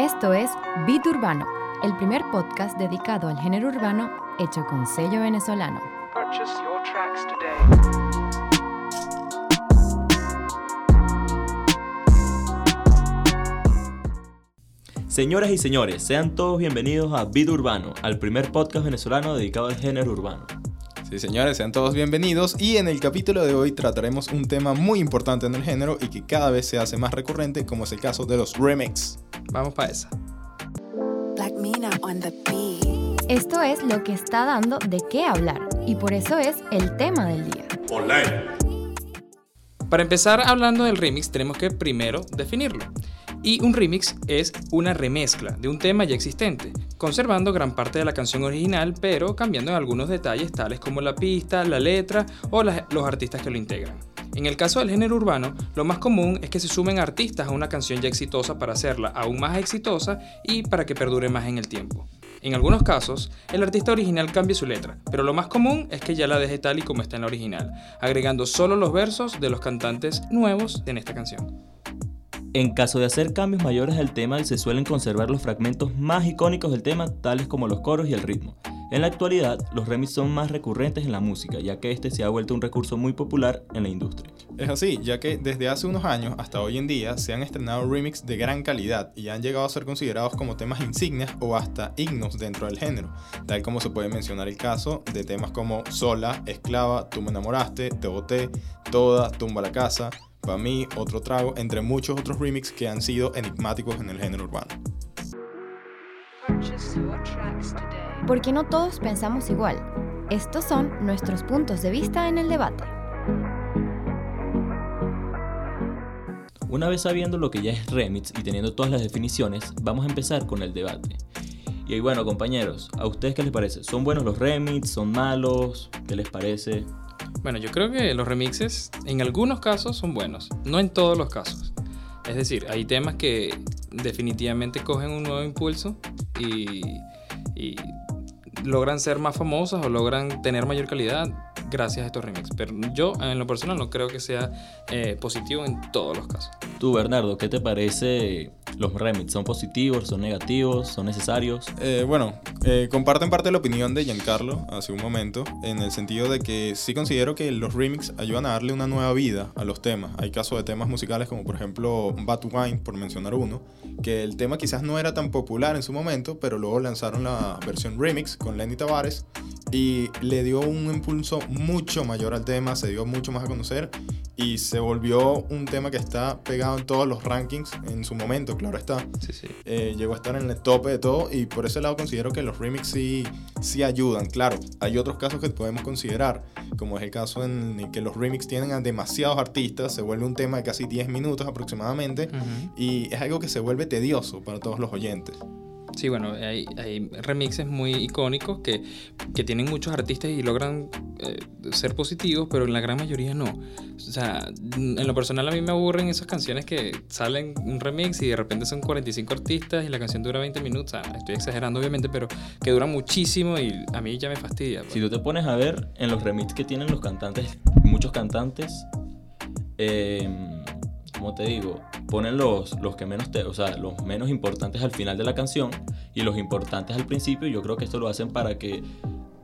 Esto es Beat Urbano, el primer podcast dedicado al género urbano hecho con sello venezolano. Purchase your tracks today. Señoras y señores, sean todos bienvenidos a Beat Urbano, al primer podcast venezolano dedicado al género urbano. Sí, señores, sean todos bienvenidos y en el capítulo de hoy trataremos un tema muy importante en el género y que cada vez se hace más recurrente, como es el caso de los remix. Vamos para esa. Esto es lo que está dando de qué hablar y por eso es el tema del día. Para empezar hablando del remix, tenemos que primero definirlo. Y un remix es una remezcla de un tema ya existente, conservando gran parte de la canción original, pero cambiando en algunos detalles tales como la pista, la letra o las- los artistas que lo integran. En el caso del género urbano, lo más común es que se sumen artistas a una canción ya exitosa para hacerla aún más exitosa y para que perdure más en el tiempo. En algunos casos, el artista original cambia su letra, pero lo más común es que ya la deje tal y como está en la original, agregando solo los versos de los cantantes nuevos en esta canción. En caso de hacer cambios mayores al tema, se suelen conservar los fragmentos más icónicos del tema, tales como los coros y el ritmo. En la actualidad, los remix son más recurrentes en la música, ya que este se ha vuelto un recurso muy popular en la industria. Es así, ya que desde hace unos años hasta hoy en día se han estrenado remix de gran calidad y han llegado a ser considerados como temas insignias o hasta himnos dentro del género, tal como se puede mencionar el caso de temas como Sola, Esclava, Tú me enamoraste, Te boté, Toda, Tumba la casa, Pa' mí, Otro trago, entre muchos otros remix que han sido enigmáticos en el género urbano. Porque no todos pensamos igual. Estos son nuestros puntos de vista en el debate. Una vez sabiendo lo que ya es remix y teniendo todas las definiciones, vamos a empezar con el debate. Y ahí, bueno, compañeros, ¿a ustedes qué les parece? ¿Son buenos los remix? ¿Son malos? ¿Qué les parece? Bueno, yo creo que los remixes en algunos casos son buenos, no en todos los casos. Es decir, hay temas que definitivamente cogen un nuevo impulso y, y logran ser más famosos o logran tener mayor calidad gracias a estos remixes. Pero yo, en lo personal, no creo que sea eh, positivo en todos los casos. Tú, Bernardo, ¿qué te parece los remix? ¿Son positivos? ¿Son negativos? ¿Son necesarios? Eh, bueno, eh, comparto en parte la opinión de Giancarlo hace un momento, en el sentido de que sí considero que los remix ayudan a darle una nueva vida a los temas. Hay casos de temas musicales como por ejemplo Bad Wine, por mencionar uno, que el tema quizás no era tan popular en su momento, pero luego lanzaron la versión remix con Lenny Tavares y le dio un impulso mucho mayor al tema, se dio mucho más a conocer y se volvió un tema que está pegado en todos los rankings en su momento, claro está. Sí, sí. Eh, llegó a estar en el tope de todo y por ese lado considero que los remix sí, sí ayudan. Claro, hay otros casos que podemos considerar, como es el caso en el que los remix tienen a demasiados artistas, se vuelve un tema de casi 10 minutos aproximadamente Ujú. y es algo que se vuelve tedioso para todos los oyentes. Sí, bueno, hay, remixes muy icónicos que, que tienen muchos artistas y logran eh, ser positivos, pero en la gran mayoría no. O sea, en lo personal a mí me aburren esas canciones que salen un remix y de repente son 45 artistas y la canción dura 20 minutos. Estoy exagerando obviamente, pero que duran muchísimo y a mí ya me fastidia. pues. Si tú te pones a ver en los remix que tienen los cantantes, muchos cantantes, eh, como te digo, ponen los, los que menos te, o sea, los menos importantes al final de la canción y los importantes al principio. Yo creo que esto lo hacen para que,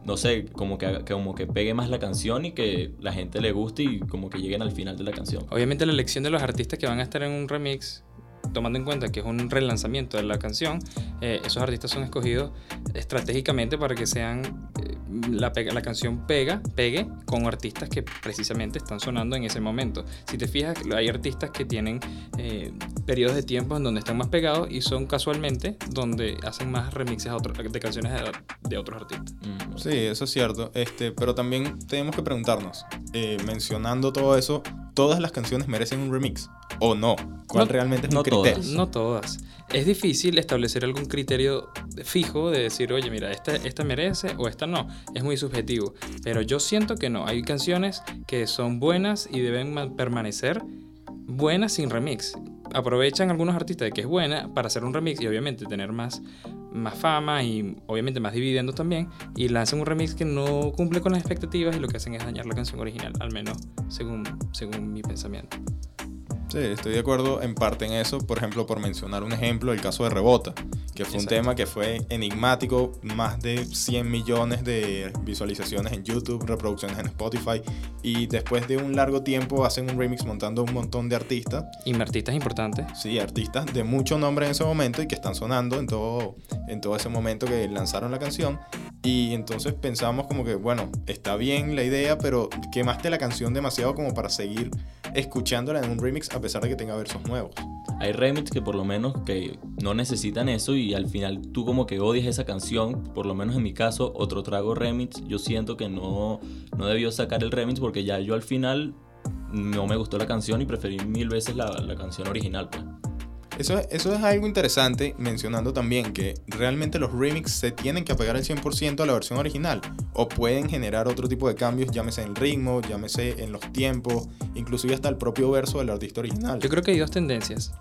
no sé, como que, como que pegue más la canción y que la gente le guste y como que lleguen al final de la canción. Obviamente la elección de los artistas que van a estar en un remix, tomando en cuenta que es un relanzamiento de la canción, eh, esos artistas son escogidos estratégicamente para que sean eh, la, la canción pega, pegue con artistas que precisamente están sonando en ese momento. Si te fijas, hay artistas que tienen eh, periodos de tiempo en donde están más pegados y son casualmente donde hacen más remixes a otro- de canciones de, de otros artistas. Mm, Sí, eso es cierto, este, pero también tenemos que preguntarnos, eh, mencionando todo eso, ¿todas las canciones merecen un remix o no? ¿Cuál No- realmente es no un criterio? todas. No todas. Es difícil establecer algún criterio fijo de decir, oye, mira, esta, esta merece o esta no. Es muy subjetivo. Pero yo siento que no. Hay canciones que son buenas y deben ma- permanecer buenas sin remix. Aprovechan algunos artistas de que es buena para hacer un remix y obviamente tener más, más fama y obviamente más dividendos también. Y lanzan un remix que no cumple con las expectativas y lo que hacen es dañar la canción original, al menos según, según mi pensamiento. Sí, estoy de acuerdo en parte en eso. Por ejemplo, por mencionar un ejemplo, el caso de Rebota, que fue un tema que fue enigmático, más de 100 millones de visualizaciones en YouTube, reproducciones en Spotify, y después de un largo tiempo hacen un remix montando un montón de artistas, Y artistas importantes. sí, artistas de mucho nombre en ese momento y que están sonando en todo, en todo ese momento que lanzaron la canción. Y entonces pensamos como que, bueno, está bien la idea, pero quemaste la canción demasiado como para seguir escuchándola en un remix a pesar de que tenga versos nuevos. Hay remix que por lo menos que no necesitan eso y al final tú como que odias esa canción, por lo menos en mi caso, otro trago remix, yo siento que no, no debió sacar el remix porque ya yo al final no me gustó la canción y preferí mil veces la, la canción original. Pues. Eso, eso es algo interesante, mencionando también que realmente los remix se tienen que apegar al 100% a la versión original, o pueden generar otro tipo de cambios, llámese en ritmo, llámese en los tiempos, inclusive hasta el propio verso del artista original. Yo creo que hay dos tendencias.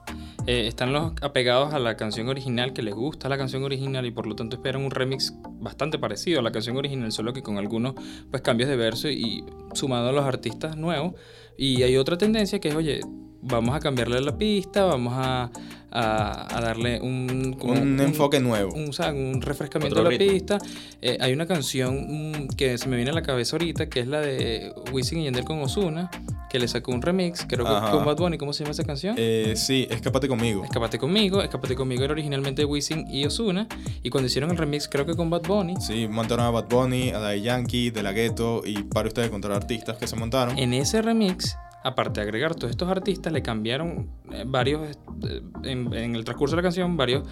Eh, están los apegados a la canción original, que les gusta la canción original y por lo tanto esperan un remix bastante parecido a la canción original, solo que con algunos pues, cambios de verso y sumado a los artistas nuevos. Y hay otra tendencia que es, oye, vamos a cambiarle la pista, vamos a, a- a darle un, como un, enfoque nuevo. un, un refrescamiento Otro de la ritmo. pista. Eh, hay una canción que se me viene a la cabeza ahorita, que es la de Wisin y Yandel con Ozuna, que le sacó un remix, creo que Ajá. con Bad Bunny, ¿cómo se llama esa canción? Eh, sí, escápate conmigo. Escápate conmigo, Escápate conmigo era originalmente Wisin y Ozuna, y cuando hicieron el remix creo que con Bad Bunny, Sí, montaron a Bad Bunny, a Daddy Yankee, De La Ghetto y para ustedes contar artistas que se montaron. en ese remix, aparte de agregar todos estos artistas, le cambiaron eh, varios, eh, en, en el transcurso de la canción, varios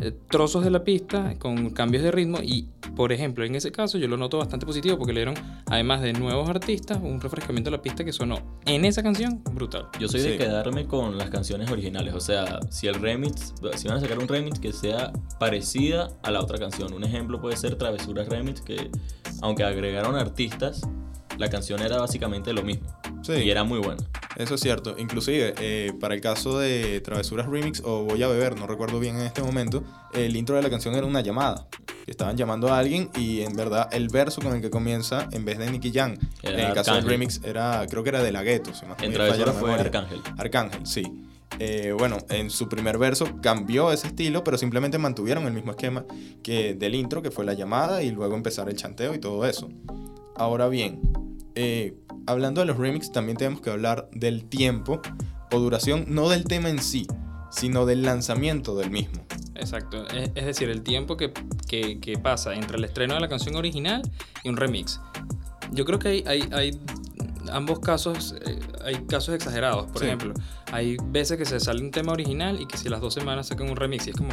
eh, trozos de la pista con cambios de ritmo y, por ejemplo, en ese caso yo lo noto bastante positivo porque le dieron, además de nuevos artistas, un refrescamiento de la pista que sonó en esa canción brutal. Yo soy Sí. de quedarme con las canciones originales, o sea, si el remix, si van a sacar un remix que sea parecida a la otra canción. Un ejemplo puede ser Travesuras Remix, que aunque agregaron artistas, la canción era básicamente lo mismo. Sí. Y era muy buena. Eso es cierto. Inclusive, eh, para el caso de Travesuras Remix o Voy a beber, no recuerdo bien en este momento, el intro de la canción era una llamada. Estaban llamando a alguien y en verdad el verso con el que comienza, en vez de Nicky Jam, en el caso del remix era, creo que era de la Ghetto. Si En Travesuras fue. Arcángel. Arcángel, sí. Eh, bueno, en su primer verso cambió ese estilo, pero simplemente mantuvieron el mismo esquema que del intro, que fue la llamada y luego empezar el chanteo y todo eso. Ahora bien, eh, hablando de los remix, también tenemos que hablar del tiempo o duración, no del tema en sí, sino del lanzamiento del mismo. Exacto, es, es decir, el tiempo que, que- que pasa entre el estreno de la canción original y un remix. Yo creo que hay, hay, hay ambos casos, eh, hay casos exagerados. Por Sí. ejemplo, hay veces que se sale un tema original y que si las dos semanas sacan un remix y es como,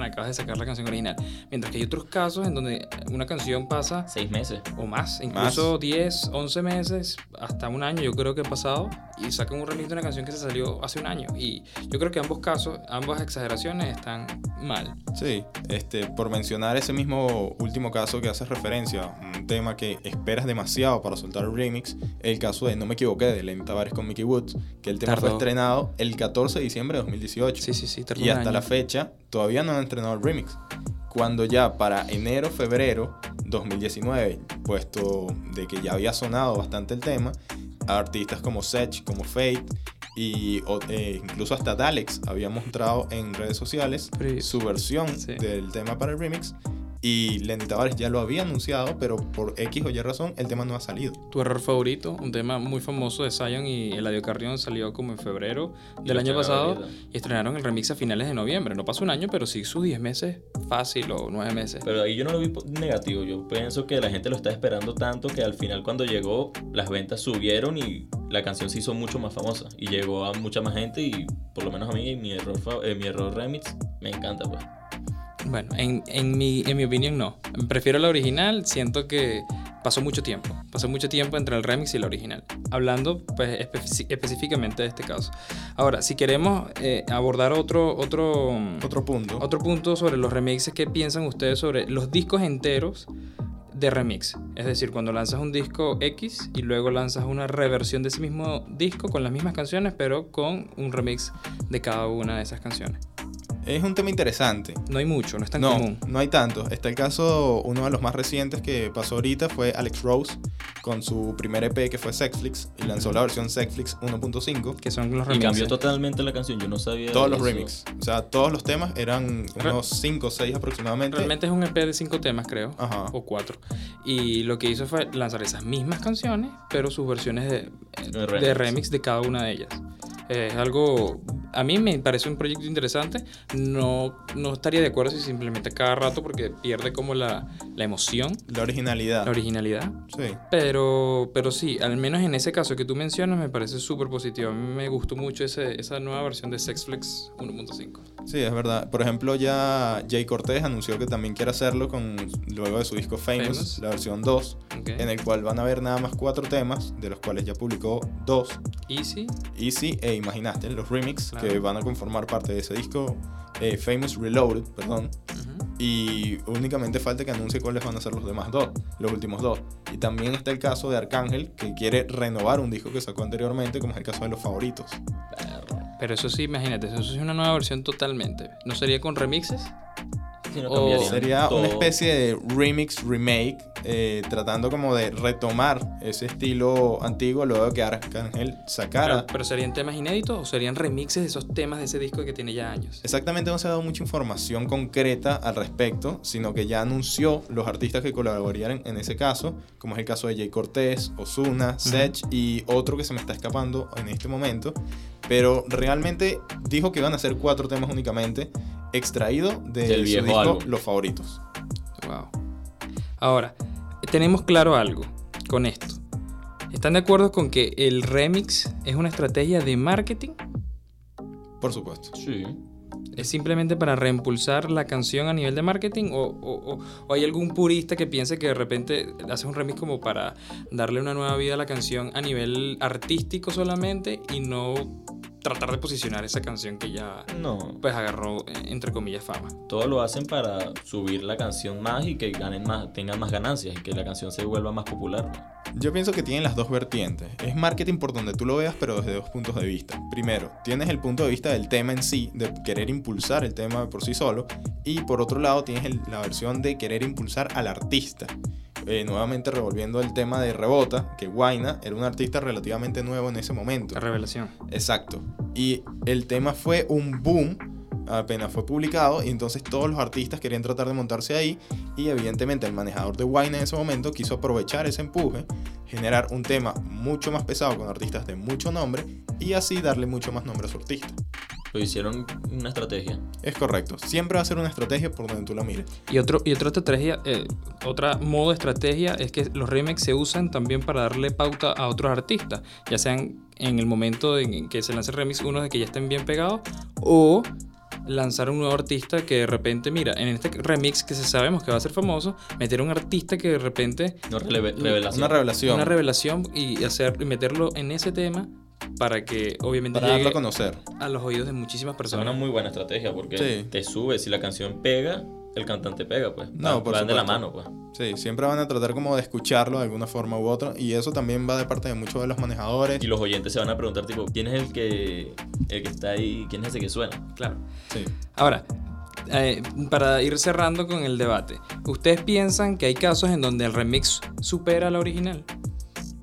acabas de sacar la canción original. Mientras que hay otros casos en donde una canción pasa Seis meses. o más, incluso 10, 11 meses, hasta un año yo creo que ha pasado y sacan un remix de una canción que se salió hace un año. Y yo creo que ambos casos, ambas exageraciones están mal. Sí, este, por mencionar ese mismo último caso que haces referencia, un tema que esperas demasiado para soltar el remix, el caso de No me equivoqué de Lenny Tavares con Mickey Woods, que el tema fue Tardó. estrenado el 14 de diciembre de 2018. Sí, sí, sí, y un hasta año. la fecha todavía no han estrenado el remix. Cuando ya para enero, febrero 2019, puesto de que ya había sonado bastante el tema, artistas como Sech, como Fate y eh, incluso hasta Dalex había mostrado en redes sociales su versión Sí. del tema para el remix y Lenny Tavares ya lo había anunciado, pero por X o Y razón el tema no ha salido. Tu error favorito, un tema muy famoso de Zion y Eladio Carrión salió como en febrero del año pasado y estrenaron el remix a finales de noviembre. No pasó un año, pero sí sus 10 meses fácil o 9 meses. Pero ahí yo no lo vi negativo. Yo pienso que la gente lo está esperando tanto que al final cuando llegó las ventas subieron y la canción se hizo mucho más famosa. Y llegó a mucha más gente y por lo menos a mí mi error, eh, mi error remix me encanta pues. Bueno, en, en, mi, en mi opinión no. Prefiero la original, siento que pasó mucho tiempo. Pasó mucho tiempo entre el remix y la original. Hablando pues, espe- específicamente de este caso. Ahora, si queremos eh, abordar otro, otro, Otro punto. otro punto sobre los remixes, ¿qué piensan ustedes sobre los discos enteros de remix? Es decir, cuando lanzas un disco X y luego lanzas una reversión de ese mismo disco con las mismas canciones, pero con un remix de cada una de esas canciones. Es un tema interesante. No hay mucho, no es tan no, común. no hay tanto. Está el caso, uno de los más recientes que pasó ahorita fue Alex Rose con su primer EP que fue Sexflix y lanzó la versión Sexflix 1.5. Que son los Y cambió remixes. totalmente la canción. Yo no sabía. Todos los eso. remix. O sea, todos los temas eran unos 5 o 6 aproximadamente. Realmente es un EP de cinco temas, creo. Ajá. O cuatro. Y lo que hizo fue lanzar esas mismas canciones, pero sus versiones de, De de remix. remix de cada una de ellas. Es algo. A mí me parece un proyecto interesante. No, no estaría de acuerdo si se implementa cada rato porque pierde como la, la emoción, La originalidad. la originalidad. sí. Pero, pero sí, al menos en ese caso que tú mencionas, me parece súper positivo. A mí me gustó mucho ese, esa nueva versión de Sexflex 1.5. Sí, es verdad. Por ejemplo, ya Jay Cortés anunció que también quiere hacerlo con luego de su disco Famous, Famous. la versión 2, Ok. en el cual van a haber nada más cuatro temas, de los cuales ya publicó dos, Easy. Easy e Imaginaste, los remix Claro. Que van a conformar parte de ese disco, eh, Famous Reloaded, perdón. Y únicamente falta que anuncie cuáles van a ser los demás dos, los últimos dos. Y también está el caso de Arcángel, que quiere renovar un disco que sacó anteriormente, como es el caso de los favoritos. Pero eso sí, imagínate, eso es una nueva versión totalmente. ¿No sería con remixes? No O Sería todo. una especie de remix, remake, eh, tratando como de retomar ese estilo antiguo luego de que Arcángel sacara. Pero, pero serían temas inéditos o serían remixes de esos temas de ese disco que tiene ya años. Exactamente no se ha dado mucha información concreta al respecto, sino que ya anunció los artistas que colaborarían en ese caso, como es el caso de Jay Cortés, Osuna, Sech y otro que se me está escapando en este momento. Pero realmente dijo que iban a ser cuatro temas únicamente, extraídos de Del su viejo disco álbum. Los Favoritos. Wow. Ahora, tenemos claro algo con esto. ¿Están de acuerdo con que el remix es una estrategia de marketing? Por supuesto. Sí. ¿Es simplemente para reimpulsar la canción a nivel de marketing? ¿O, o- o- o hay algún purista que piense que de repente haces un remix como para darle una nueva vida a la canción a nivel artístico solamente y no tratar de posicionar esa canción que ya No. pues agarró eh, entre comillas fama? Todo lo hacen para subir la canción más y que ganen más, tengan más ganancias y que la canción se vuelva más popular. ¿no? Yo pienso que tienen las dos vertientes. Es marketing por donde tú lo veas, pero desde dos puntos de vista. Primero, tienes el punto de vista del tema en sí, de querer impulsar el tema por sí solo. Y por otro lado, tienes el- la versión de querer impulsar al artista. Eh, nuevamente revolviendo el tema de Rebota, que Guaina era un artista relativamente nuevo en ese momento. La revelación. Exacto. Y el tema fue un boom apenas fue publicado y entonces todos los artistas querían tratar de montarse ahí y evidentemente el manejador de Wine en ese momento quiso aprovechar ese empuje, generar un tema mucho más pesado con artistas de mucho nombre y así darle mucho más nombre a su artista. Lo hicieron una estrategia. Es correcto, siempre va a ser una estrategia por donde tú la mires. Y, otro, y otra estrategia, eh, otra modo de estrategia es que los remix se usan también para darle pauta a otros artistas, ya sean en el momento en que se lance el remix uno de que ya estén bien pegados o lanzar un nuevo artista que de repente, mira, en este remix que se sabemos que va a ser famoso, meter un artista que de repente No releve- revelación. Una revelación una revelación y hacer y meterlo en ese tema para que obviamente para darlo a conocer. a los oídos de muchísimas Es personas. una muy buena estrategia porque Sí. te sube. Si la canción pega, el cantante pega, pues. No, Va- por van de la mano, pues. Sí, siempre van a tratar como de escucharlo de alguna forma u otra y eso también va de parte de muchos de los manejadores. Y los oyentes se van a preguntar, tipo, ¿quién es el que, el que está ahí? ¿Quién es ese que suena? Claro. Sí. Ahora, eh, para ir cerrando con el debate, ¿ustedes piensan que hay casos en donde el remix supera al original?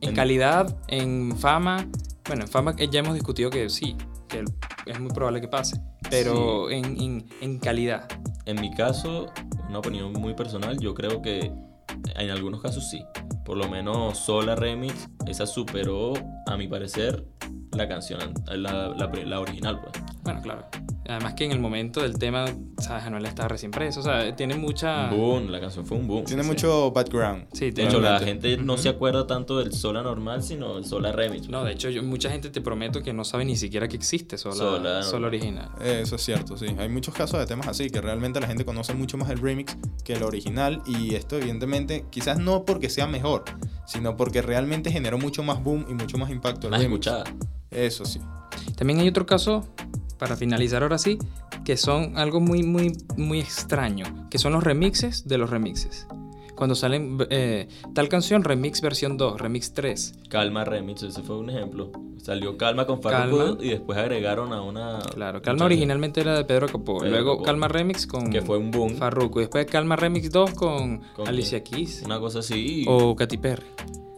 En En- calidad, en fama. Bueno, en fama eh, ya hemos discutido que sí, que es muy probable que pase. Pero en, en- en calidad. En mi caso, una opinión muy personal, yo creo que en algunos casos sí. Por lo menos Sola Remix, esa superó, a mi parecer, la canción, la, la, la original, pues. Bueno, claro. Además que en el momento del tema, ¿sabes? Anuel estaba recién preso. O sea, tiene mucha... Un boom, la canción fue un boom. Tiene sí. mucho background. Sí, De hecho, la gente no se acuerda tanto del Sola normal, sino del Sola Remix. No, de hecho, yo- mucha gente te prometo que no sabe ni siquiera que existe sola, Sola, original. Eso es cierto, sí. Hay muchos casos de temas así, que realmente la gente conoce mucho más el remix que el original y esto evidentemente quizás no porque sea mejor, sino porque realmente generó mucho más boom y mucho más impacto el Más remix. escuchada. Eso sí. También hay otro caso, para finalizar ahora sí, que son algo muy, muy, muy extraño, que son los remixes de los remixes. Cuando salen eh, tal canción, remix versión 2, remix 3. Calma Remix, ese fue un ejemplo. Salió Calma con. Farruko y después agregaron a una. Claro, Calma originalmente era de Pedro Capó. Luego Capó. Calma Remix con Que fue un boom. Farruko. Y después Calma Remix 2 con, ¿Con Alicia? Keys. Una cosa así. O Katy Perry.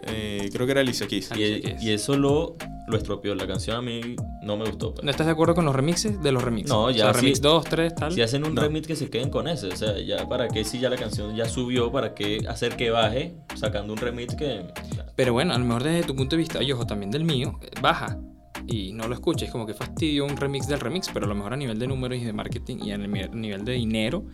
Eh, creo que era Alicia Keys. y, Alicia Keys. y eso lo, lo estropeó. La canción a mí no me gustó. pues. ¿No estás de acuerdo con los remixes de los remixes? No, O ya sea, sí. remix 2, 3, tal. Si hacen un No. remix que se queden con ese, o sea, ya para qué si ya la canción ya subió, para qué hacer que baje sacando un remix que Pero bueno, a lo mejor desde tu punto de vista, y ojo, también del mío, eh, baja y no lo escuches. Como que fastidio un remix del remix, pero a lo mejor a nivel de números y de marketing y a nivel nivel de dinero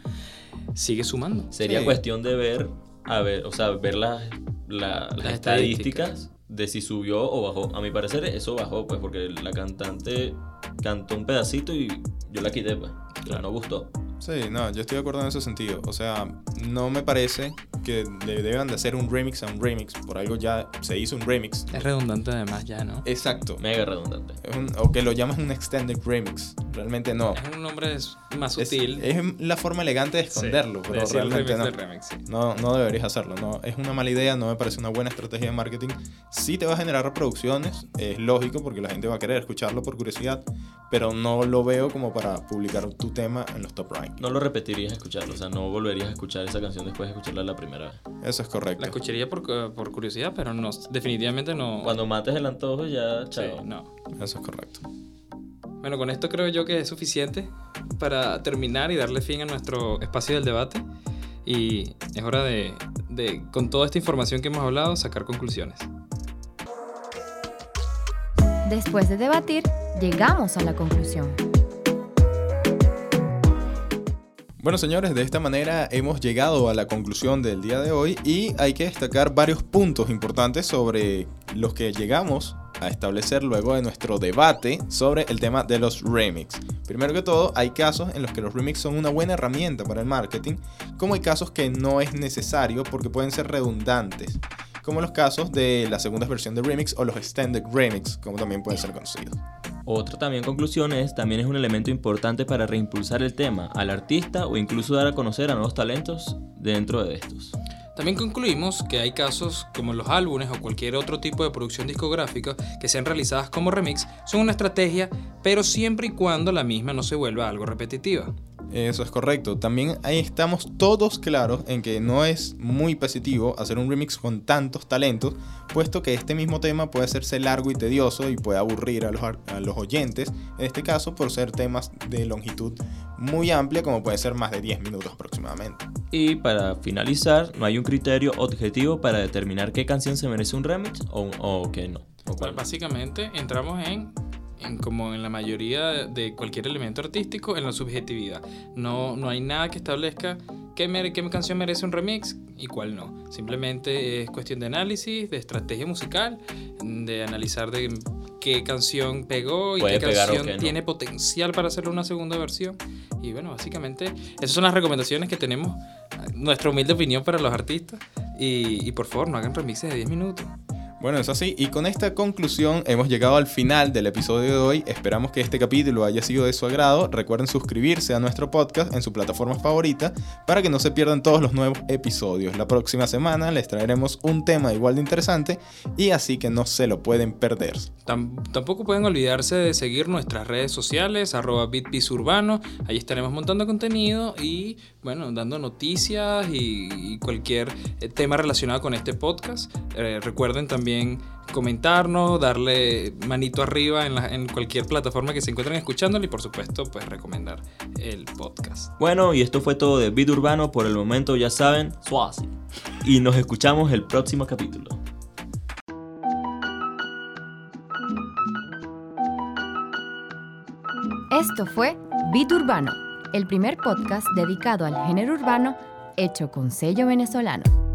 sigue sumando. sería Sí. cuestión de ver, a ver, o sea, ver las, la- las Las estadísticas de si subió o bajó. A mi parecer eso bajó, pues, porque la cantante cantó un pedacito y yo la quité, pues. Claro. No gustó. Sí, no, yo estoy de acuerdo en ese sentido. O sea, no me parece que le deban de hacer un remix a un remix. Por algo ya se hizo un remix. Es redundante además ya, ¿no? Exacto. Mega redundante. Es un- o que lo llamas un extended remix. Realmente no. Es un nombre más Es, sutil. es la forma elegante de Sí, esconderlo, de pero decir realmente remix no. remix, sí. No, no deberías hacerlo, no. Es una mala idea, no me parece una buena estrategia de marketing. Sí te va a generar reproducciones, es lógico porque la gente va a querer escucharlo por curiosidad, pero no lo veo como para publicar tu tema en los top rankings. No lo repetirías escucharlo, o sea, no volverías a escuchar esa canción después de escucharla la primera vez. Eso es correcto. La escucharía por, cu- por curiosidad, pero no, definitivamente no. Cuando mates el antojo ya, Sí, chao. no. Eso es correcto. Bueno, con esto creo yo que es suficiente para terminar y darle fin a nuestro espacio del debate. Y es hora de, de, con toda esta información que hemos hablado, sacar conclusiones. Después de debatir, llegamos a la conclusión. Bueno, señores, de esta manera hemos llegado a la conclusión del día de hoy y hay que destacar varios puntos importantes sobre los que llegamos a establecer luego de nuestro debate sobre el tema de los remix. Primero que todo, hay casos en los que los remix son una buena herramienta para el marketing, como hay casos que no es necesario porque pueden ser redundantes, como los casos de la segunda versión de remix o los extended remix, como también pueden ser conocidos. Otra también conclusión es, también es un elemento importante para reimpulsar el tema al artista o incluso dar a conocer a nuevos talentos dentro de estos. También concluimos que hay casos como los álbumes o cualquier otro tipo de producción discográfica que sean realizadas como remix son una estrategia, pero siempre y cuando la misma no se vuelva algo repetitiva. Eso es correcto. También ahí estamos todos claros en que no es muy positivo hacer un remix con tantos talentos, puesto que este mismo tema puede hacerse largo y tedioso y puede aburrir a los, a los oyentes, en este caso por ser temas de longitud muy amplia, como puede ser más de 10 minutos aproximadamente. Y para finalizar, no hay un criterio objetivo para determinar qué canción se merece un remix o, o qué no. O cuál no. Básicamente entramos en, en como en la mayoría de cualquier elemento artístico, en la subjetividad. No, no hay nada que establezca qué, mere- qué canción merece un remix y cuál no. Simplemente es cuestión de análisis, de estrategia musical, de analizar de qué canción pegó y Puede qué canción qué no. tiene potencial para hacerle una segunda versión. Y bueno, básicamente esas son las recomendaciones que tenemos, nuestra humilde opinión para los artistas. Y, y por favor, no hagan remixes de 10 minutos. Bueno, es así. Y con esta conclusión hemos llegado al final del episodio de hoy. Esperamos que este capítulo haya sido de su agrado. Recuerden suscribirse a nuestro podcast en su plataforma favorita para que no se pierdan todos los nuevos episodios. La próxima semana les traeremos un tema igual de interesante y así que no se lo pueden perder. Tam- tampoco pueden olvidarse de seguir nuestras redes sociales, arroba bitpisurbano. Ahí estaremos montando contenido y, bueno, dando noticias y, y cualquier eh, tema relacionado con este podcast. Eh, recuerden también comentarnos, darle manito arriba en, la- en cualquier plataforma que se encuentren escuchándolo y, por supuesto, pues recomendar el podcast. Bueno, y esto fue todo de Beat Urbano. Por el momento, ya saben, Swazi. Y nos escuchamos el próximo capítulo. Esto fue Beat Urbano, el primer podcast dedicado al género urbano hecho con sello venezolano.